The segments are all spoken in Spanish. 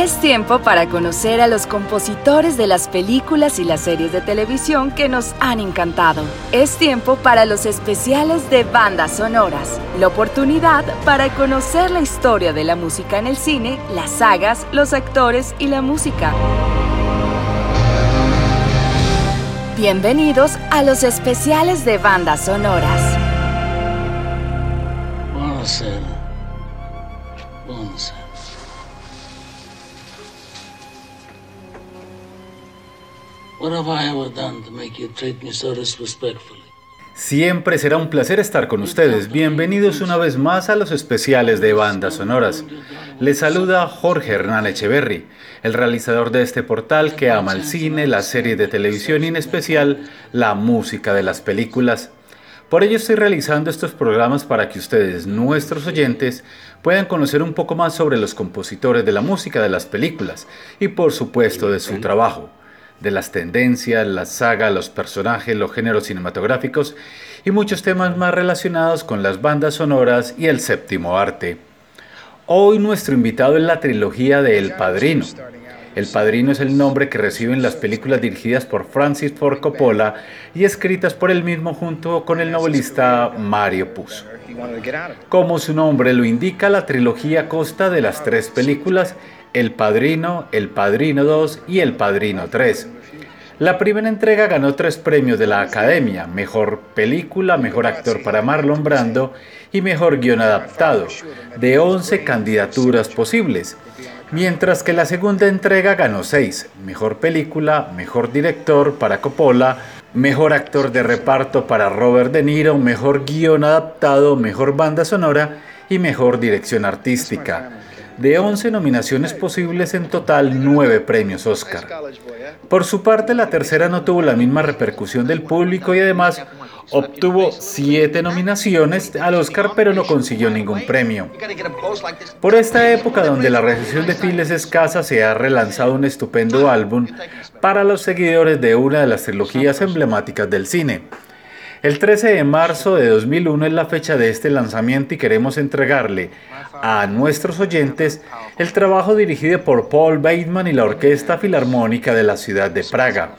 Es tiempo para conocer a los compositores de las películas y las series de televisión que nos han encantado. Es tiempo para los especiales de bandas sonoras, la oportunidad para conocer la historia de la música en el cine, las sagas, los actores y la música. Bienvenidos a los especiales de bandas sonoras. Siempre será un placer estar con ustedes. Bienvenidos una vez más a los especiales de bandas sonoras. Les saluda Jorge Hernán Echeverry, el realizador de este portal que ama el cine, las series de televisión y en especial la música de las películas. Por ello estoy realizando estos programas para que ustedes, nuestros oyentes, puedan conocer un poco más sobre los compositores de la música de las películas y por supuesto de su trabajo de las tendencias, la saga, los personajes, los géneros cinematográficos y muchos temas más relacionados con las bandas sonoras y el séptimo arte. Hoy nuestro invitado es la trilogía de El Padrino. El Padrino es el nombre que reciben las películas dirigidas por Francis Ford Coppola y escritas por él mismo junto con el novelista Mario Puzo. Como su nombre lo indica, la trilogía consta de las tres películas el Padrino, El Padrino 2 y El Padrino 3. La primera entrega ganó tres premios de la Academia, Mejor Película, Mejor Actor para Marlon Brando y Mejor Guión Adaptado, de 11 candidaturas posibles, mientras que la segunda entrega ganó seis, Mejor Película, Mejor Director para Coppola, Mejor Actor de Reparto para Robert De Niro, Mejor Guión Adaptado, Mejor Banda Sonora y Mejor Dirección Artística. De 11 nominaciones posibles en total, 9 premios Oscar. Por su parte, la tercera no tuvo la misma repercusión del público y además obtuvo 7 nominaciones al Oscar pero no consiguió ningún premio. Por esta época donde la recepción de Phil es escasa, se ha relanzado un estupendo álbum para los seguidores de una de las trilogías emblemáticas del cine. El 13 de marzo de 2001 es la fecha de este lanzamiento y queremos entregarle a nuestros oyentes el trabajo dirigido por Paul Bateman y la Orquesta Filarmónica de la ciudad de Praga.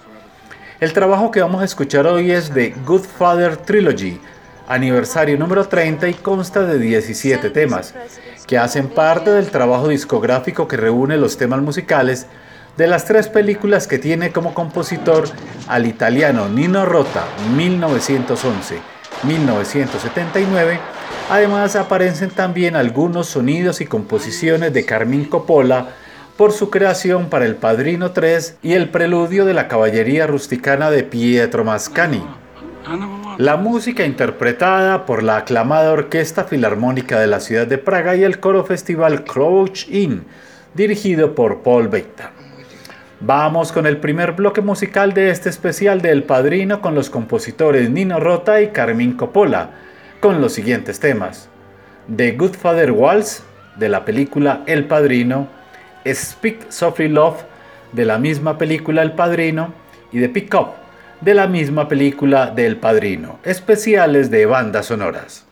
El trabajo que vamos a escuchar hoy es de Good Father Trilogy, aniversario número 30 y consta de 17 temas, que hacen parte del trabajo discográfico que reúne los temas musicales de las tres películas que tiene como compositor al italiano Nino Rota 1911-1979, además aparecen también algunos sonidos y composiciones de Carmín Coppola por su creación para El Padrino 3 y el preludio de la caballería rusticana de Pietro Mascani. La música interpretada por la aclamada Orquesta Filarmónica de la ciudad de Praga y el coro festival Crouch Inn, dirigido por Paul Bateman. Vamos con el primer bloque musical de este especial de El Padrino con los compositores Nino Rota y Carmín Coppola, con los siguientes temas. The Good Father Waltz, de la película El Padrino, Speak Softly Love, de la misma película El Padrino, y The Pick Up, de la misma película de El Padrino, especiales de bandas sonoras.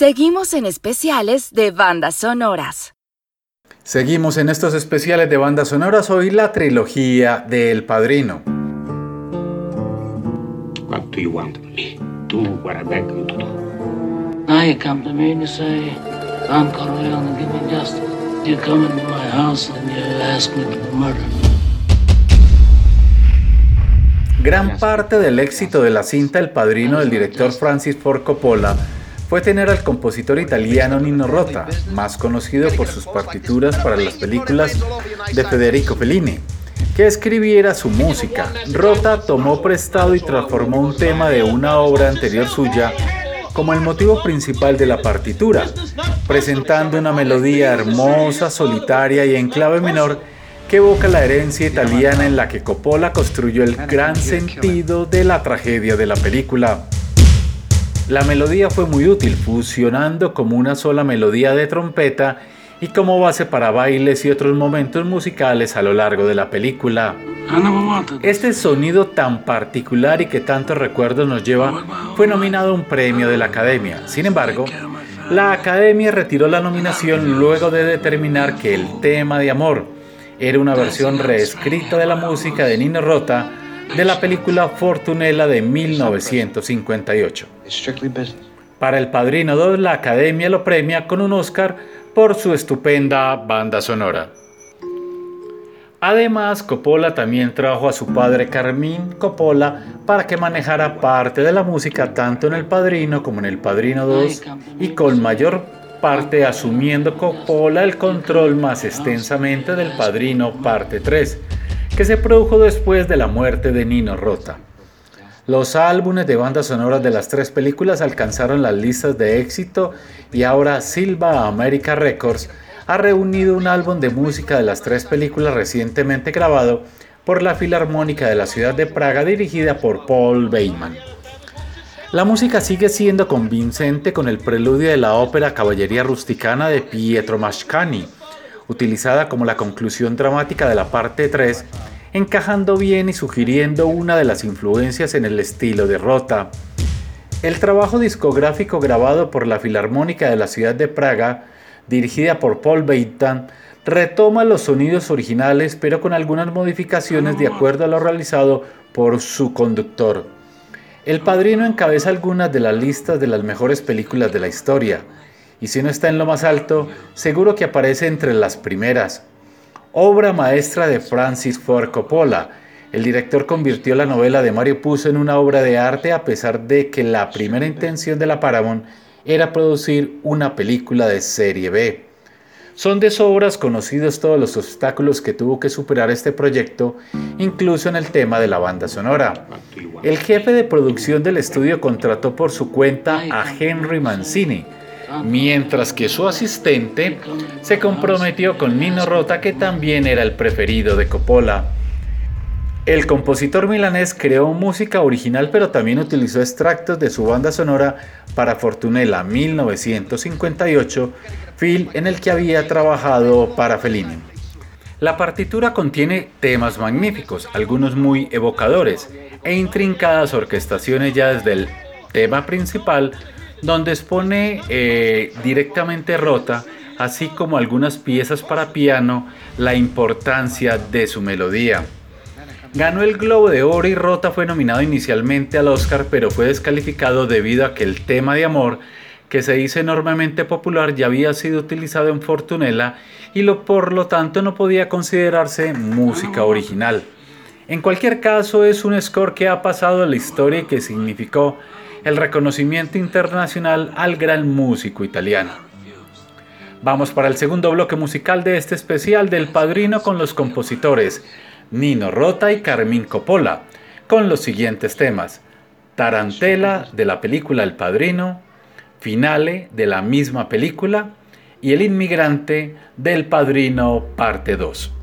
Seguimos en especiales de bandas sonoras. Seguimos en estos especiales de bandas sonoras hoy la trilogía de El Padrino. What do you want of me? Do what I beg you to do. Now you come to me and you say, Don Corleone, give me justice. You come into my house and you ask me to murder. Gran parte del éxito de la cinta El Padrino del director Francis Ford Coppola fue tener al compositor italiano Nino Rota, más conocido por sus partituras para las películas de Federico Fellini, que escribiera su música. Rota tomó prestado y transformó un tema de una obra anterior suya como el motivo principal de la partitura, presentando una melodía hermosa, solitaria y en clave menor que evoca la herencia italiana en la que Coppola construyó el gran sentido de la tragedia de la película. La melodía fue muy útil, fusionando como una sola melodía de trompeta y como base para bailes y otros momentos musicales a lo largo de la película. Este sonido tan particular y que tantos recuerdos nos lleva fue nominado a un premio de la Academia. Sin embargo, la Academia retiró la nominación luego de determinar que el tema de amor era una versión reescrita de la música de Nino Rota de la película Fortunella de 1958. Para El Padrino 2, la Academia lo premia con un Oscar por su estupenda banda sonora. Además, Coppola también trajo a su padre Carmín Coppola para que manejara parte de la música tanto en El Padrino como en El Padrino 2 y con mayor parte asumiendo Coppola el control más extensamente del Padrino parte 3 que se produjo después de la muerte de Nino Rota. Los álbumes de bandas sonoras de las tres películas alcanzaron las listas de éxito y ahora Silva America Records ha reunido un álbum de música de las tres películas recientemente grabado por la Filarmónica de la ciudad de Praga dirigida por Paul Bateman. La música sigue siendo convincente con el preludio de la ópera Caballería Rusticana de Pietro Mascagni, utilizada como la conclusión dramática de la parte 3 encajando bien y sugiriendo una de las influencias en el estilo de Rota. El trabajo discográfico grabado por la Filarmónica de la ciudad de Praga, dirigida por Paul Bateman, retoma los sonidos originales pero con algunas modificaciones de acuerdo a lo realizado por su conductor. El Padrino encabeza algunas de las listas de las mejores películas de la historia, y si no está en lo más alto, seguro que aparece entre las primeras obra maestra de Francis Ford Coppola. El director convirtió la novela de Mario Puzo en una obra de arte a pesar de que la primera intención de la Paramount era producir una película de serie B. Son de sobras conocidos todos los obstáculos que tuvo que superar este proyecto, incluso en el tema de la banda sonora. El jefe de producción del estudio contrató por su cuenta a Henry Mancini, mientras que su asistente se comprometió con Nino Rota, que también era el preferido de Coppola. El compositor milanés creó música original, pero también utilizó extractos de su banda sonora para Fortunella 1958, film en el que había trabajado para Fellini. La partitura contiene temas magníficos, algunos muy evocadores, e intrincadas orquestaciones ya desde el tema principal donde expone eh, directamente Rota, así como algunas piezas para piano, la importancia de su melodía. Ganó el Globo de Oro y Rota fue nominado inicialmente al Oscar, pero fue descalificado debido a que el tema de amor, que se hizo enormemente popular, ya había sido utilizado en Fortunella y lo, por lo tanto no podía considerarse música original. En cualquier caso, es un score que ha pasado a la historia y que significó el reconocimiento internacional al gran músico italiano. Vamos para el segundo bloque musical de este especial del Padrino con los compositores Nino Rota y Carmín Coppola, con los siguientes temas. Tarantela de la película El Padrino, Finale de la misma película y El Inmigrante del Padrino parte 2.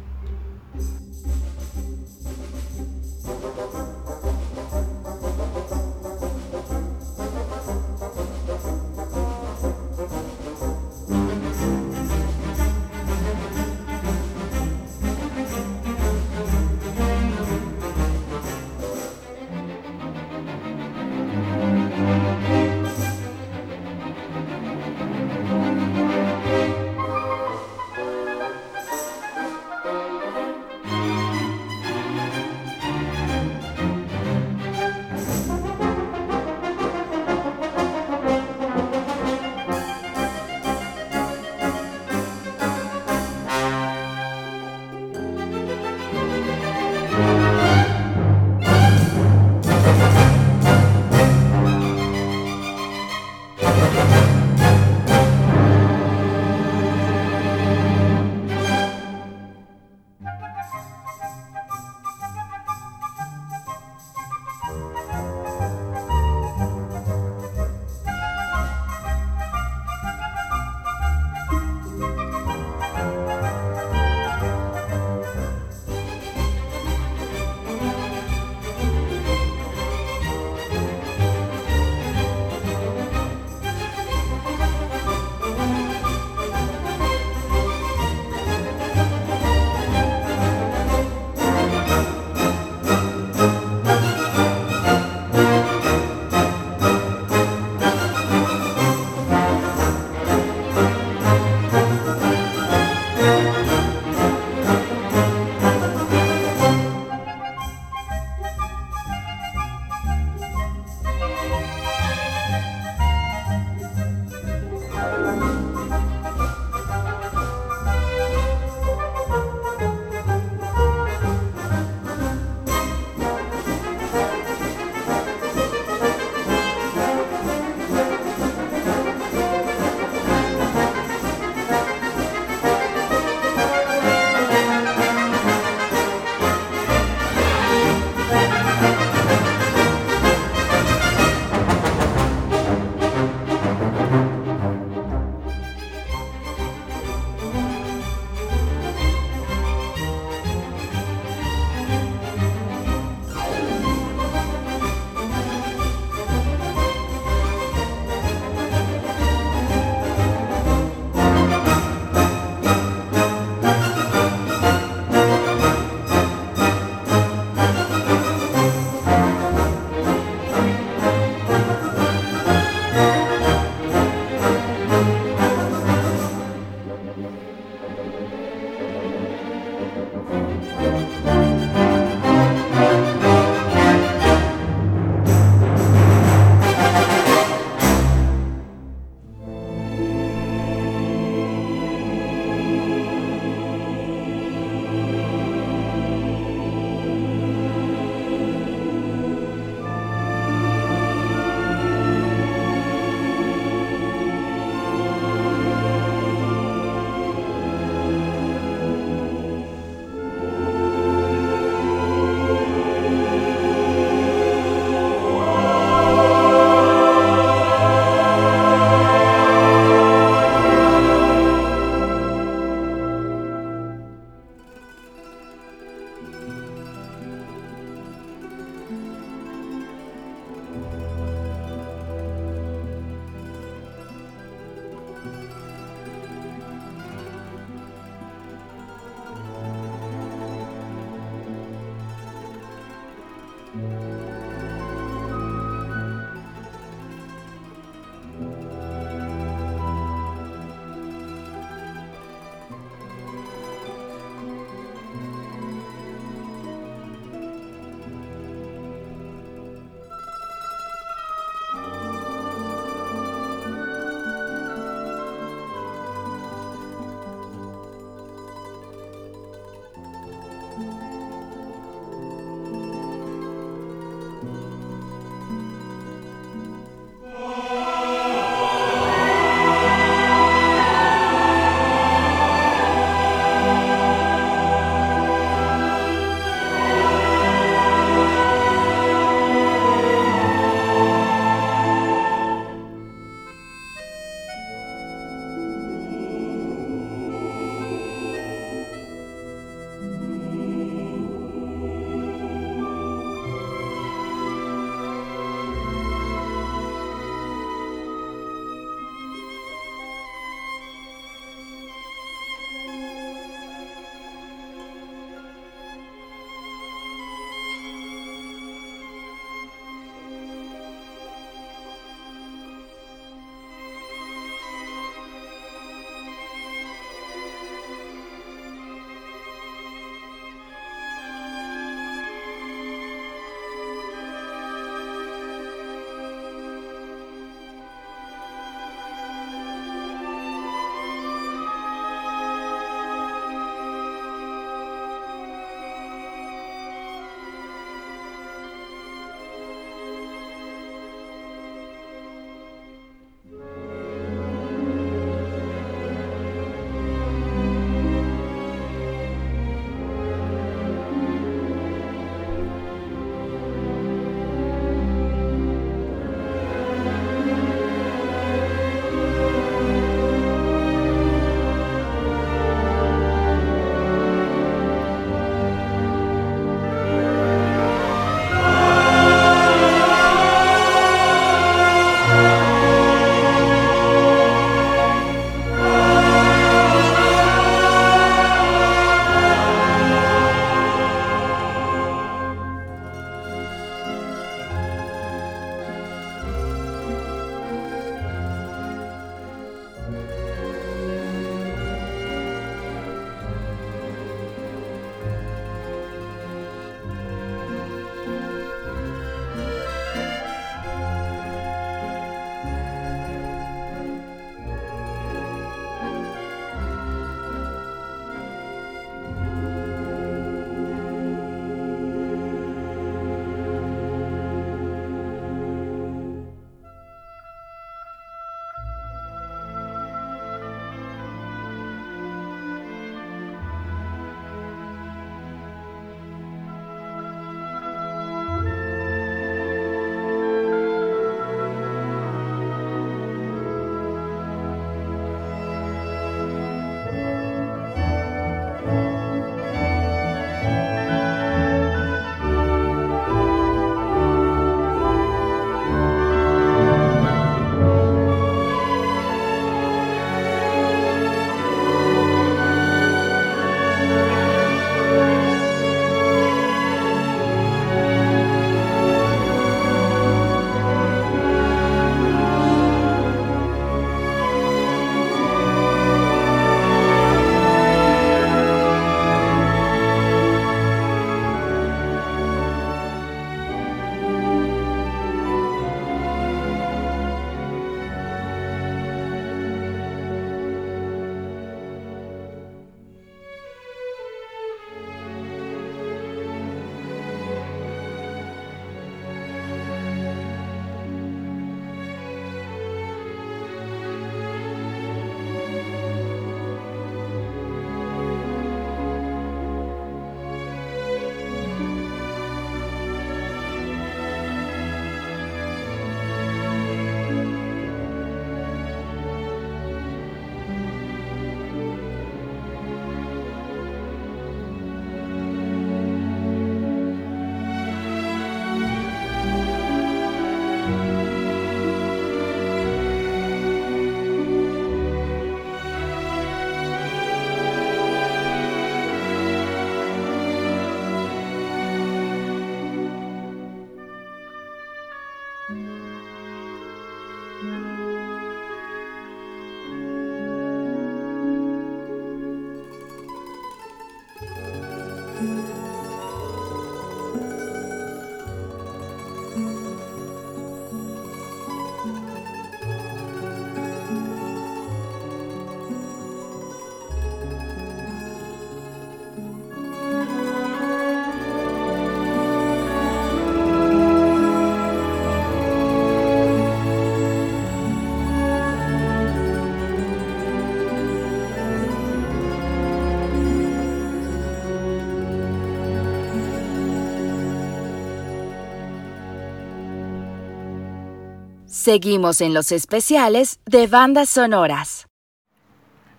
Seguimos en los especiales de bandas sonoras.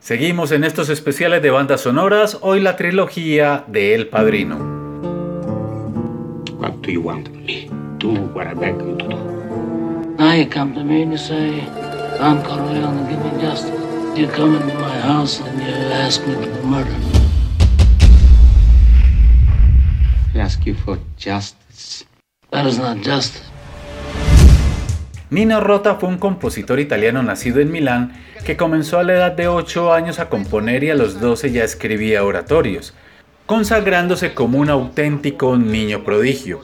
Seguimos en estos especiales de bandas sonoras, hoy la trilogía de El Padrino. What do you want of me? Do what I beg you to do. Now you come to me and you say, I'm Corleone, give me justice. You come into my house and you ask me for murder. I ask you for justice. That is not justice. Nino Rota fue un compositor italiano nacido en Milán que comenzó a la edad de 8 años a componer y a los 12 ya escribía oratorios, consagrándose como un auténtico niño prodigio.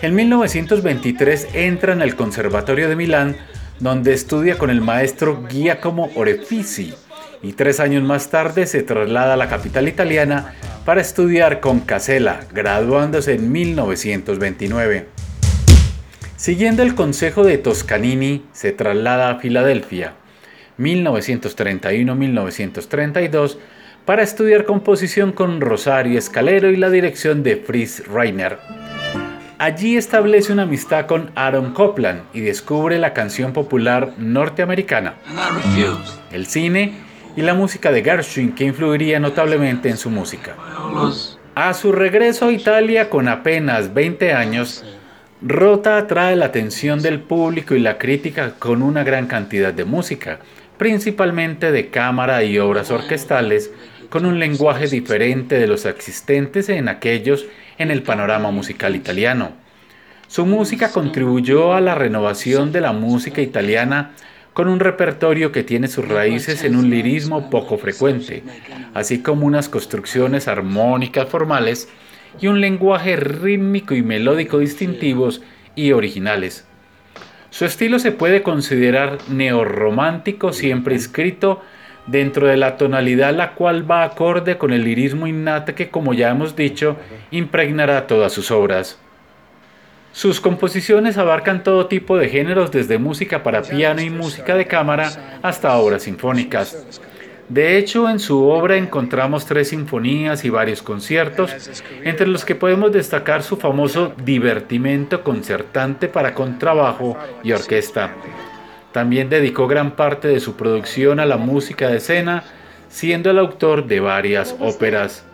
En 1923 entra en el Conservatorio de Milán, donde estudia con el maestro Giacomo Orefici, y tres años más tarde se traslada a la capital italiana para estudiar con Casella, graduándose en 1929. Siguiendo el consejo de Toscanini, se traslada a Filadelfia, 1931-1932, para estudiar composición con Rosario Escalero y la dirección de Fritz Reiner. Allí establece una amistad con Aaron Copland y descubre la canción popular norteamericana, el cine y la música de Gershwin que influiría notablemente en su música. A su regreso a Italia con apenas 20 años, Rota atrae la atención del público y la crítica con una gran cantidad de música, principalmente de cámara y obras orquestales, con un lenguaje diferente de los existentes en aquellos en el panorama musical italiano. Su música contribuyó a la renovación de la música italiana con un repertorio que tiene sus raíces en un lirismo poco frecuente, así como unas construcciones armónicas formales y un lenguaje rítmico y melódico distintivos y originales. Su estilo se puede considerar neorromántico siempre escrito dentro de la tonalidad la cual va acorde con el lirismo innato que, como ya hemos dicho, impregnará todas sus obras. Sus composiciones abarcan todo tipo de géneros desde música para piano y música de cámara hasta obras sinfónicas. De hecho, en su obra encontramos tres sinfonías y varios conciertos, entre los que podemos destacar su famoso divertimento concertante para contrabajo y orquesta. También dedicó gran parte de su producción a la música de escena, siendo el autor de varias óperas.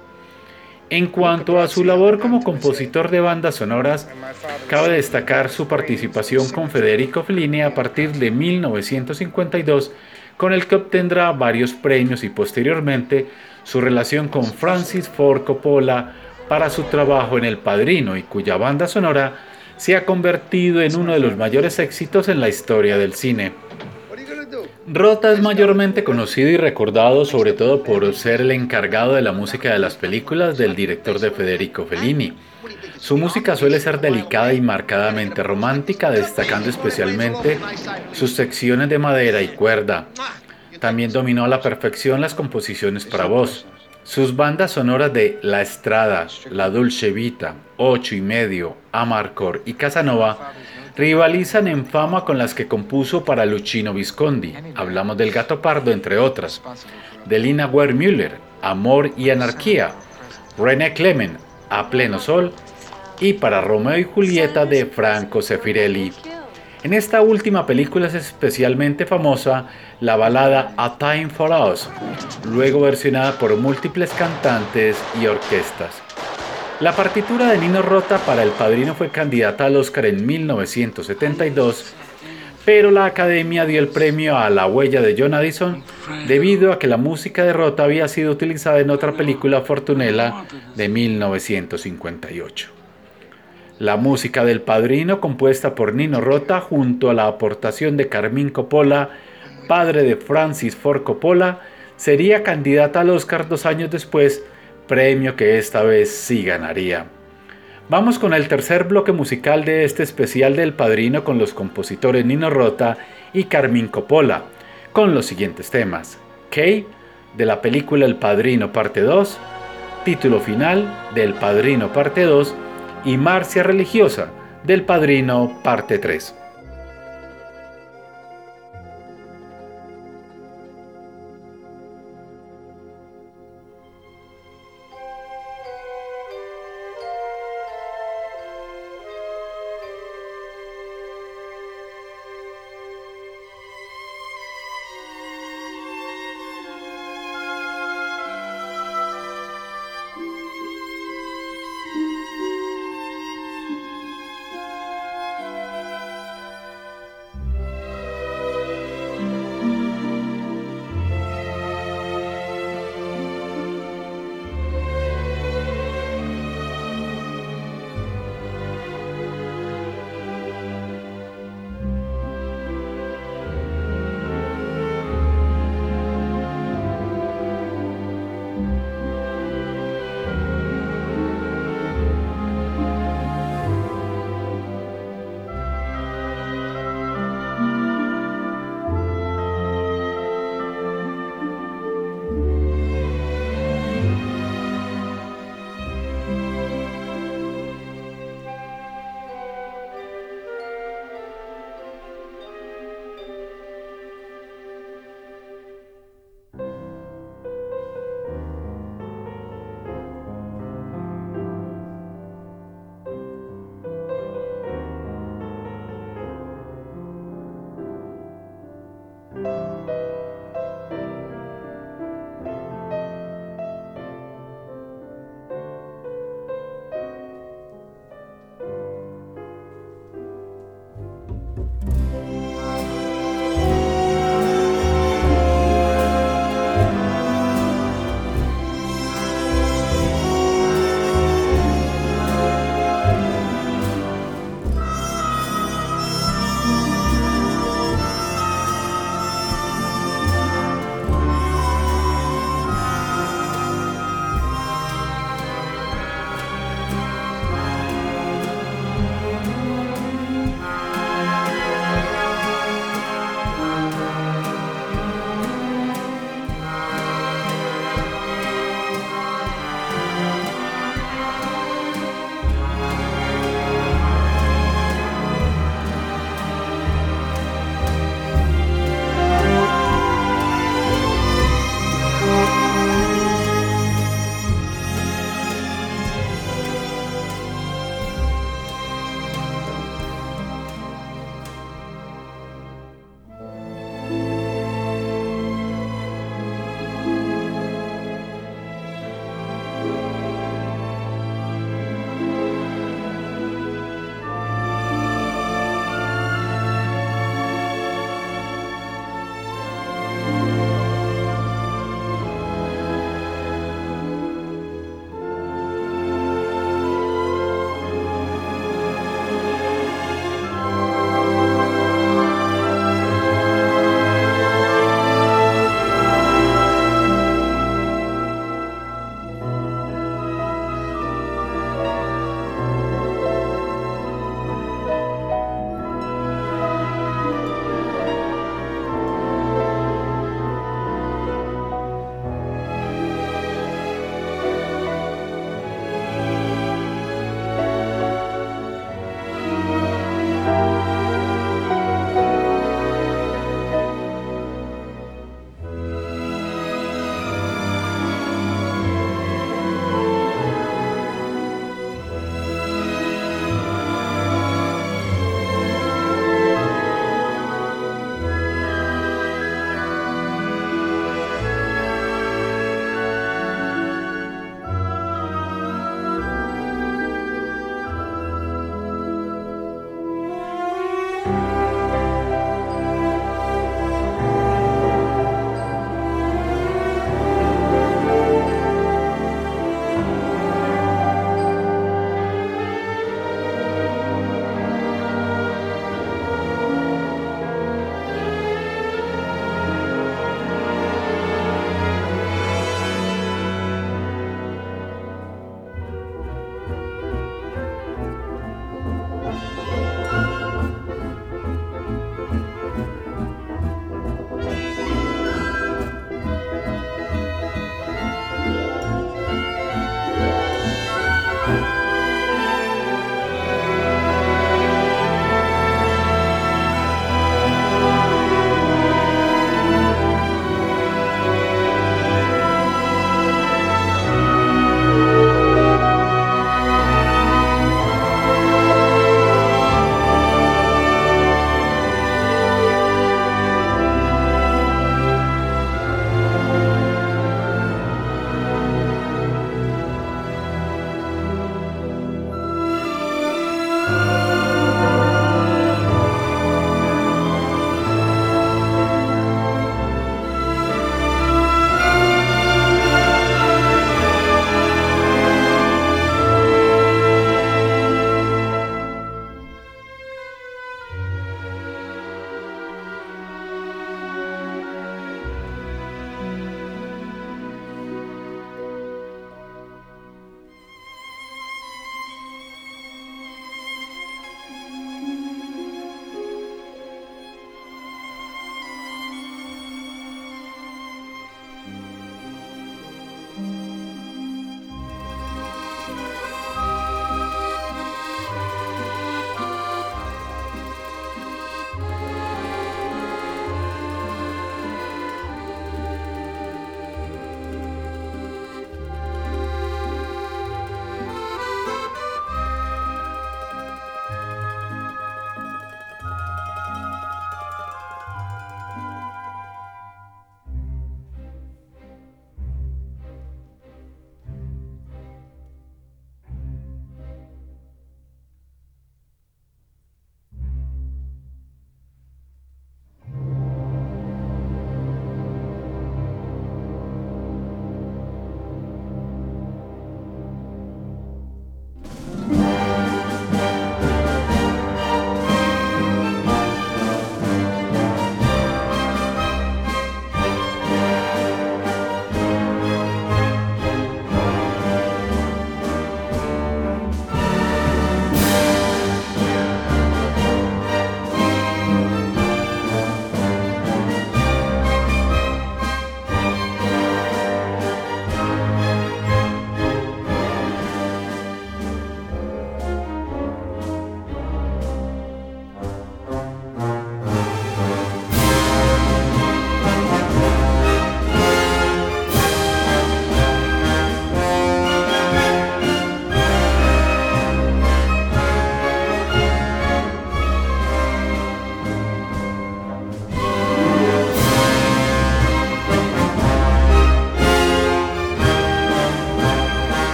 En cuanto a su labor como compositor de bandas sonoras, cabe destacar su participación con Federico Fellini a partir de 1952 con el que obtendrá varios premios y posteriormente su relación con Francis Ford Coppola para su trabajo en El Padrino y cuya banda sonora se ha convertido en uno de los mayores éxitos en la historia del cine. Rota es mayormente conocido y recordado sobre todo por ser el encargado de la música de las películas del director de Federico Fellini. Su música suele ser delicada y marcadamente romántica, destacando especialmente sus secciones de madera y cuerda. También dominó a la perfección las composiciones para voz. Sus bandas sonoras de La Estrada, La Dulce Vita, Ocho y Medio, Amarcor y Casanova rivalizan en fama con las que compuso para Luchino Visconti. Hablamos del Gato Pardo, entre otras. De Lina Amor y Anarquía. René Clement, A Pleno Sol. Y para Romeo y Julieta de Franco Sefirelli. En esta última película es especialmente famosa la balada A Time for Us, luego versionada por múltiples cantantes y orquestas. La partitura de Nino Rota para El Padrino fue candidata al Oscar en 1972, pero la Academia dio el premio a La huella de John Addison debido a que la música de Rota había sido utilizada en otra película Fortunella de 1958. La música del Padrino, compuesta por Nino Rota junto a la aportación de Carmín Coppola, padre de Francis Ford Coppola, sería candidata al Oscar dos años después premio que esta vez sí ganaría. Vamos con el tercer bloque musical de este especial del Padrino con los compositores Nino Rota y Carmín Coppola, con los siguientes temas. Kay, de la película El Padrino parte 2, título final del Padrino parte 2 y Marcia Religiosa del Padrino parte 3.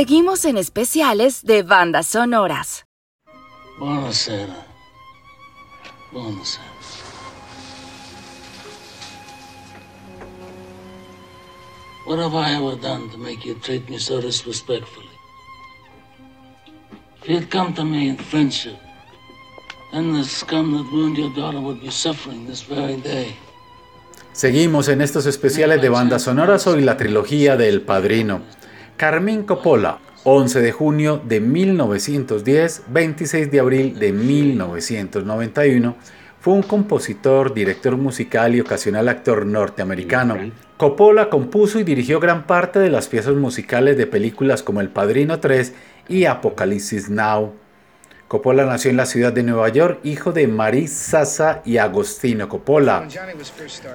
Seguimos en especiales de bandas sonoras. Buonasera. Buonasera. What have I ever done to make you treat me so disrespectfully? If you had come to me in friendship, then the scum that ruined your daughter would be suffering this very day. Seguimos en estos especiales de bandas sonoras hoy la trilogía de El Padrino. Carmín Coppola, 11 de junio de 1910, 26 de abril de 1991, fue un compositor, director musical y ocasional actor norteamericano. Coppola compuso y dirigió gran parte de las piezas musicales de películas como El Padrino 3 y Apocalipsis Now. Coppola nació en la ciudad de Nueva York, hijo de Marie Sasa y Agostino Coppola.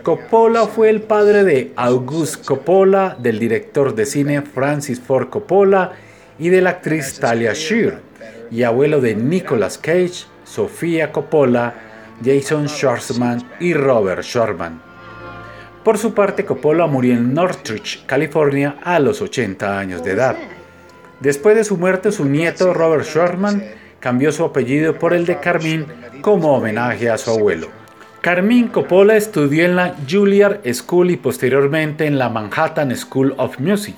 Coppola fue el padre de Auguste Coppola, del director de cine Francis Ford Coppola y de la actriz Talia Shear, y abuelo de Nicolas Cage, Sofía Coppola, Jason Schwartzman y Robert Schwartzman. Por su parte, Coppola murió en Northridge, California, a los 80 años de edad. Después de su muerte, su nieto Robert Schwartzman cambió su apellido por el de Carmín como homenaje a su abuelo. Carmín Coppola estudió en la Juilliard School y posteriormente en la Manhattan School of Music.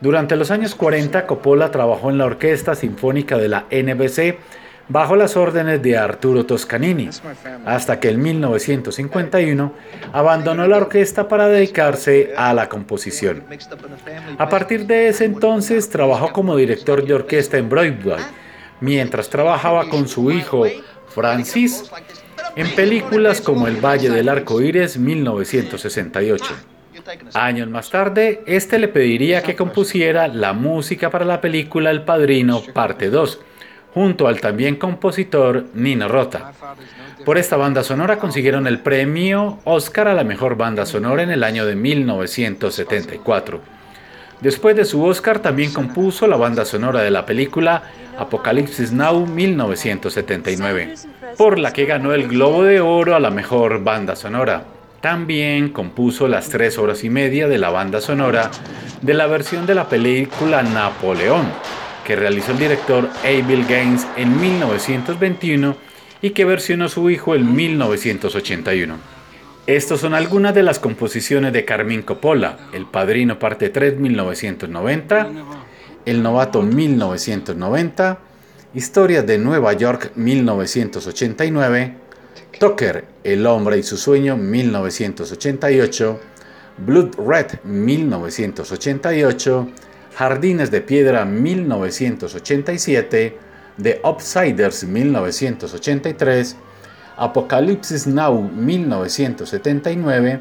Durante los años 40, Coppola trabajó en la Orquesta Sinfónica de la NBC bajo las órdenes de Arturo Toscanini, hasta que en 1951 abandonó la orquesta para dedicarse a la composición. A partir de ese entonces trabajó como director de orquesta en Broadway, mientras trabajaba con su hijo Francis en películas como El Valle del Arco Iris 1968. Años más tarde, este le pediría que compusiera la música para la película El Padrino Parte 2, junto al también compositor Nino Rota. Por esta banda sonora consiguieron el premio Oscar a la mejor banda sonora en el año de 1974. Después de su Oscar también compuso la banda sonora de la película Apocalipsis Now 1979, por la que ganó el Globo de Oro a la mejor banda sonora. También compuso las tres horas y media de la banda sonora de la versión de la película Napoleón, que realizó el director Abel Gaines en 1921 y que versionó su hijo en 1981. Estas son algunas de las composiciones de Carmín Coppola, El Padrino Parte 3 1990, El Novato 1990, Historias de Nueva York 1989, Tucker, El Hombre y su Sueño 1988, Blood Red 1988, Jardines de Piedra 1987, The Upsiders 1983, Apocalipsis Now 1979,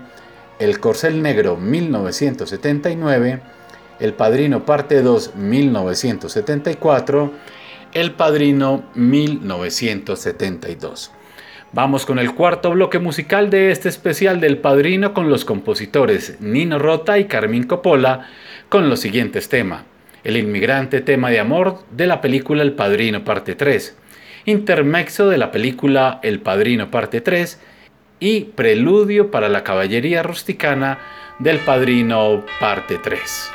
El Corcel Negro 1979, El Padrino Parte 2 1974, El Padrino 1972. Vamos con el cuarto bloque musical de este especial del Padrino con los compositores Nino Rota y Carmín Coppola con los siguientes temas. El inmigrante tema de amor de la película El Padrino parte 3, intermexo de la película El Padrino parte 3 y preludio para la caballería rusticana del Padrino parte 3.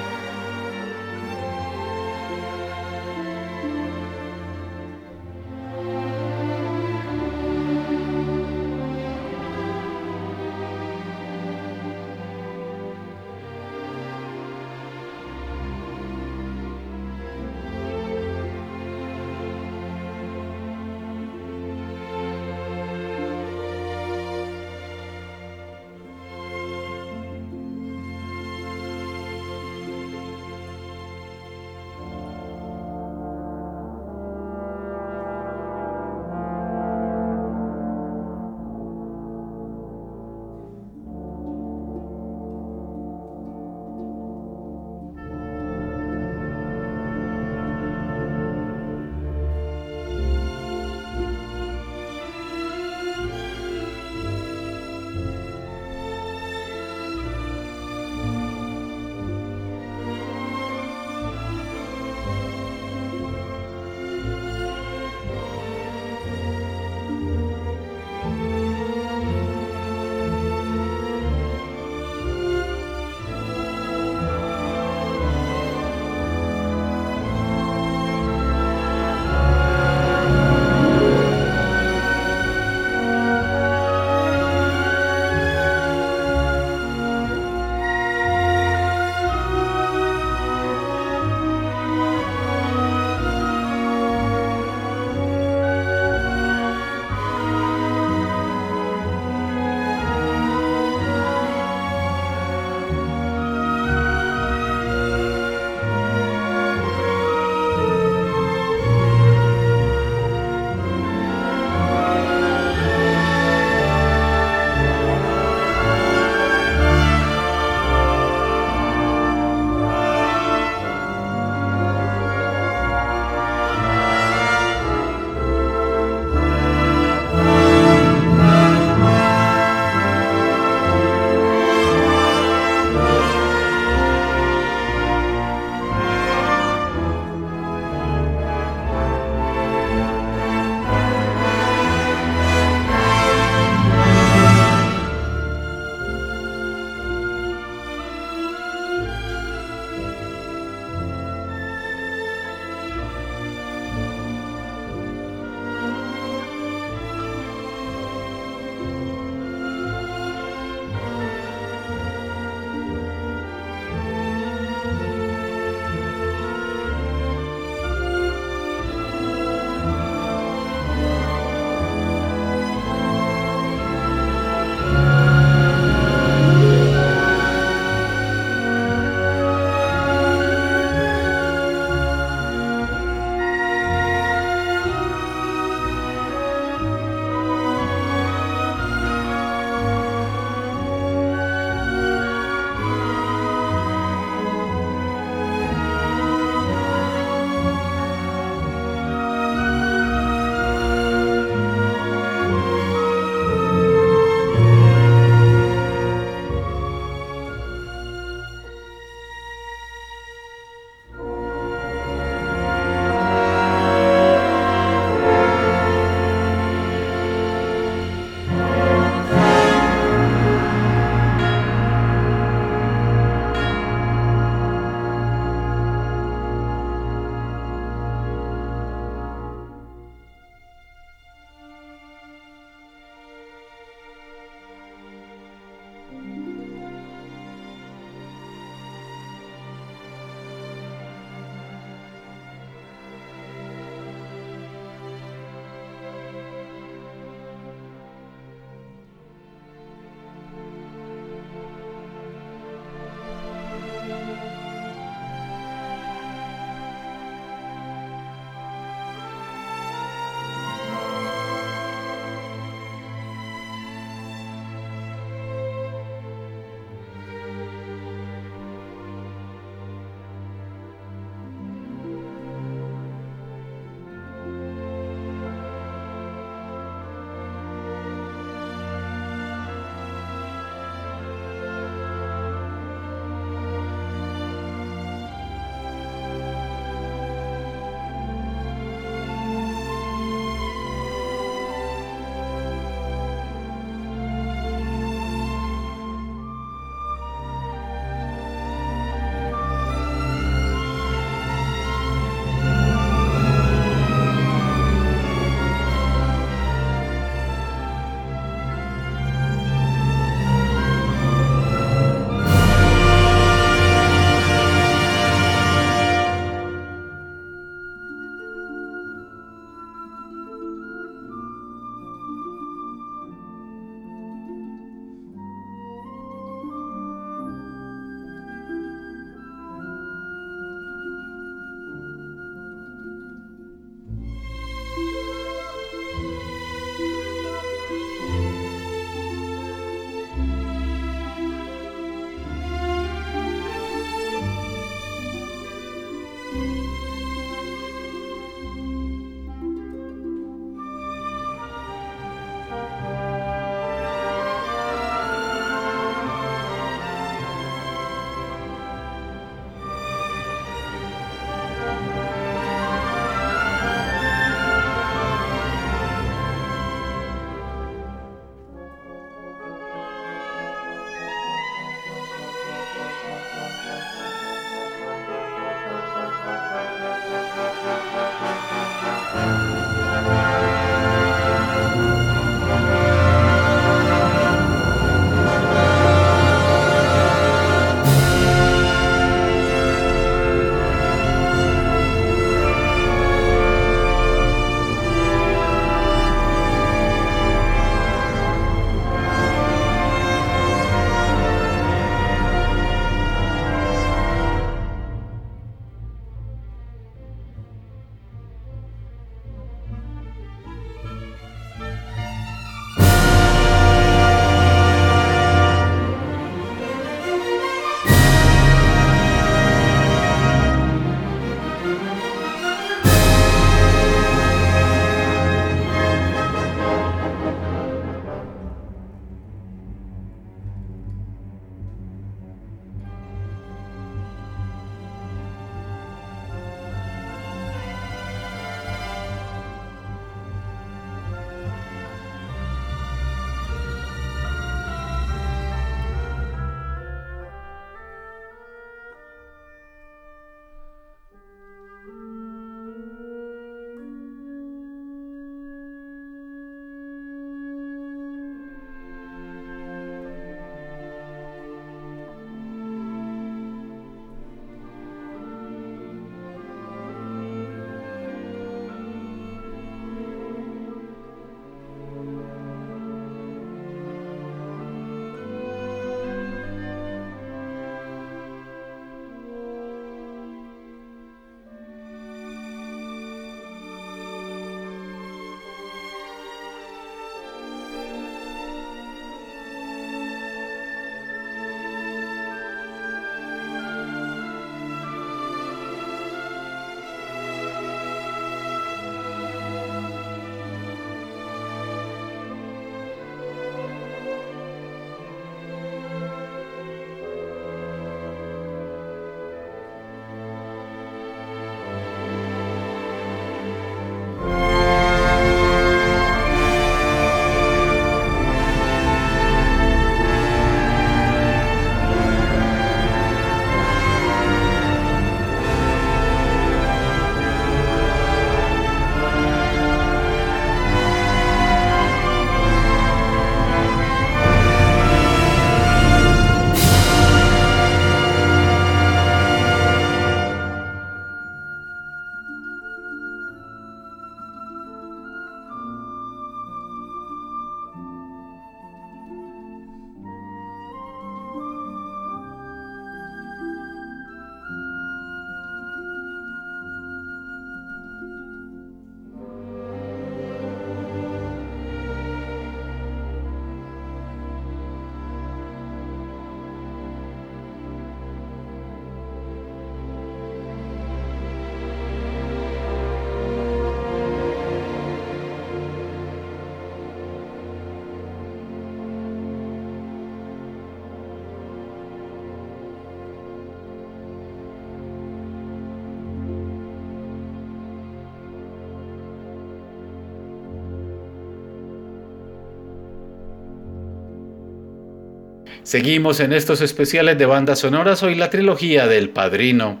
Seguimos en estos especiales de bandas sonoras hoy la trilogía del Padrino.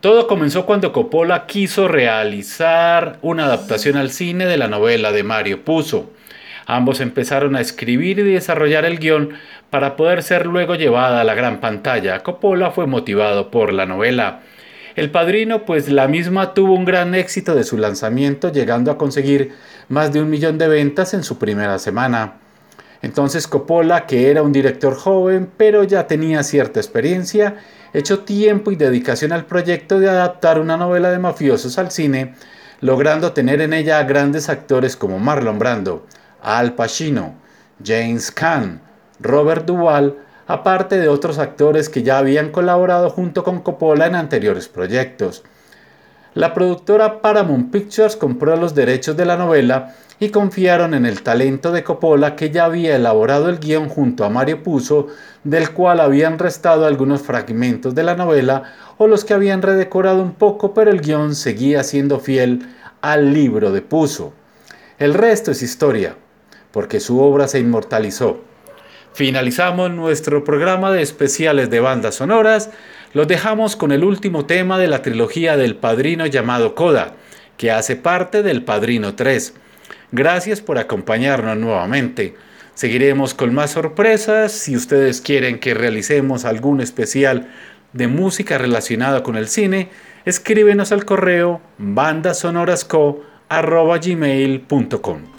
Todo comenzó cuando Coppola quiso realizar una adaptación al cine de la novela de Mario Puzo. Ambos empezaron a escribir y desarrollar el guion para poder ser luego llevada a la gran pantalla. Coppola fue motivado por la novela. El Padrino, pues la misma tuvo un gran éxito de su lanzamiento, llegando a conseguir más de un millón de ventas en su primera semana. Entonces Coppola, que era un director joven, pero ya tenía cierta experiencia, echó tiempo y dedicación al proyecto de adaptar una novela de mafiosos al cine, logrando tener en ella a grandes actores como Marlon Brando, Al Pacino, James Caan, Robert Duvall, aparte de otros actores que ya habían colaborado junto con Coppola en anteriores proyectos. La productora Paramount Pictures compró los derechos de la novela y confiaron en el talento de Coppola que ya había elaborado el guion junto a Mario Puzo, del cual habían restado algunos fragmentos de la novela o los que habían redecorado un poco, pero el guion seguía siendo fiel al libro de Puzo. El resto es historia, porque su obra se inmortalizó. Finalizamos nuestro programa de especiales de bandas sonoras los dejamos con el último tema de la trilogía del Padrino llamado Coda, que hace parte del Padrino 3. Gracias por acompañarnos nuevamente. Seguiremos con más sorpresas. Si ustedes quieren que realicemos algún especial de música relacionada con el cine, escríbenos al correo bandasonorasco.gmail.com.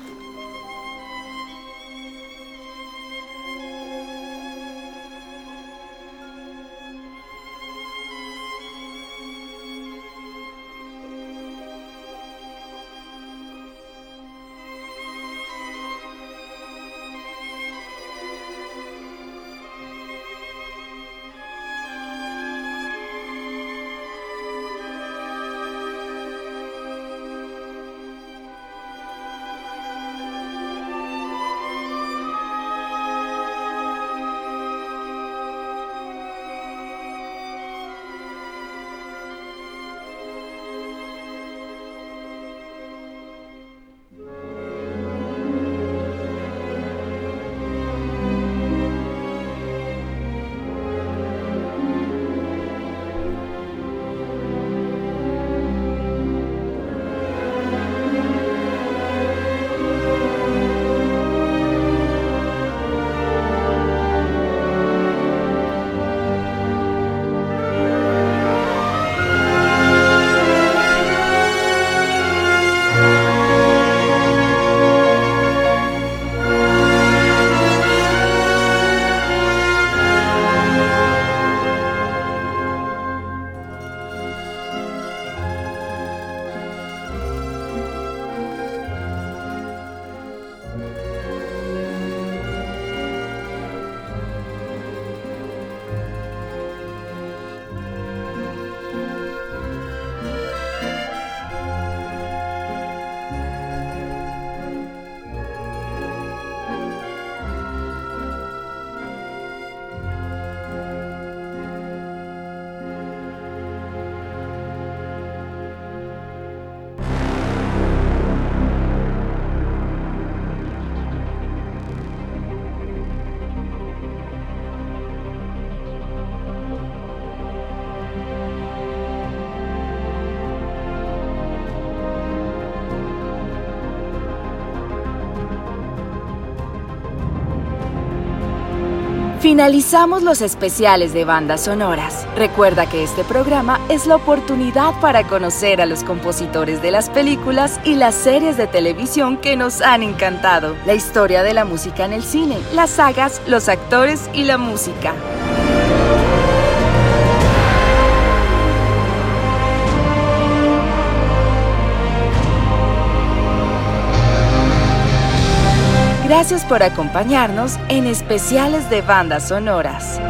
Finalizamos los especiales de bandas sonoras. Recuerda que este programa es la oportunidad para conocer a los compositores de las películas y las series de televisión que nos han encantado, la historia de la música en el cine, las sagas, los actores y la música. Gracias por acompañarnos en especiales de bandas sonoras.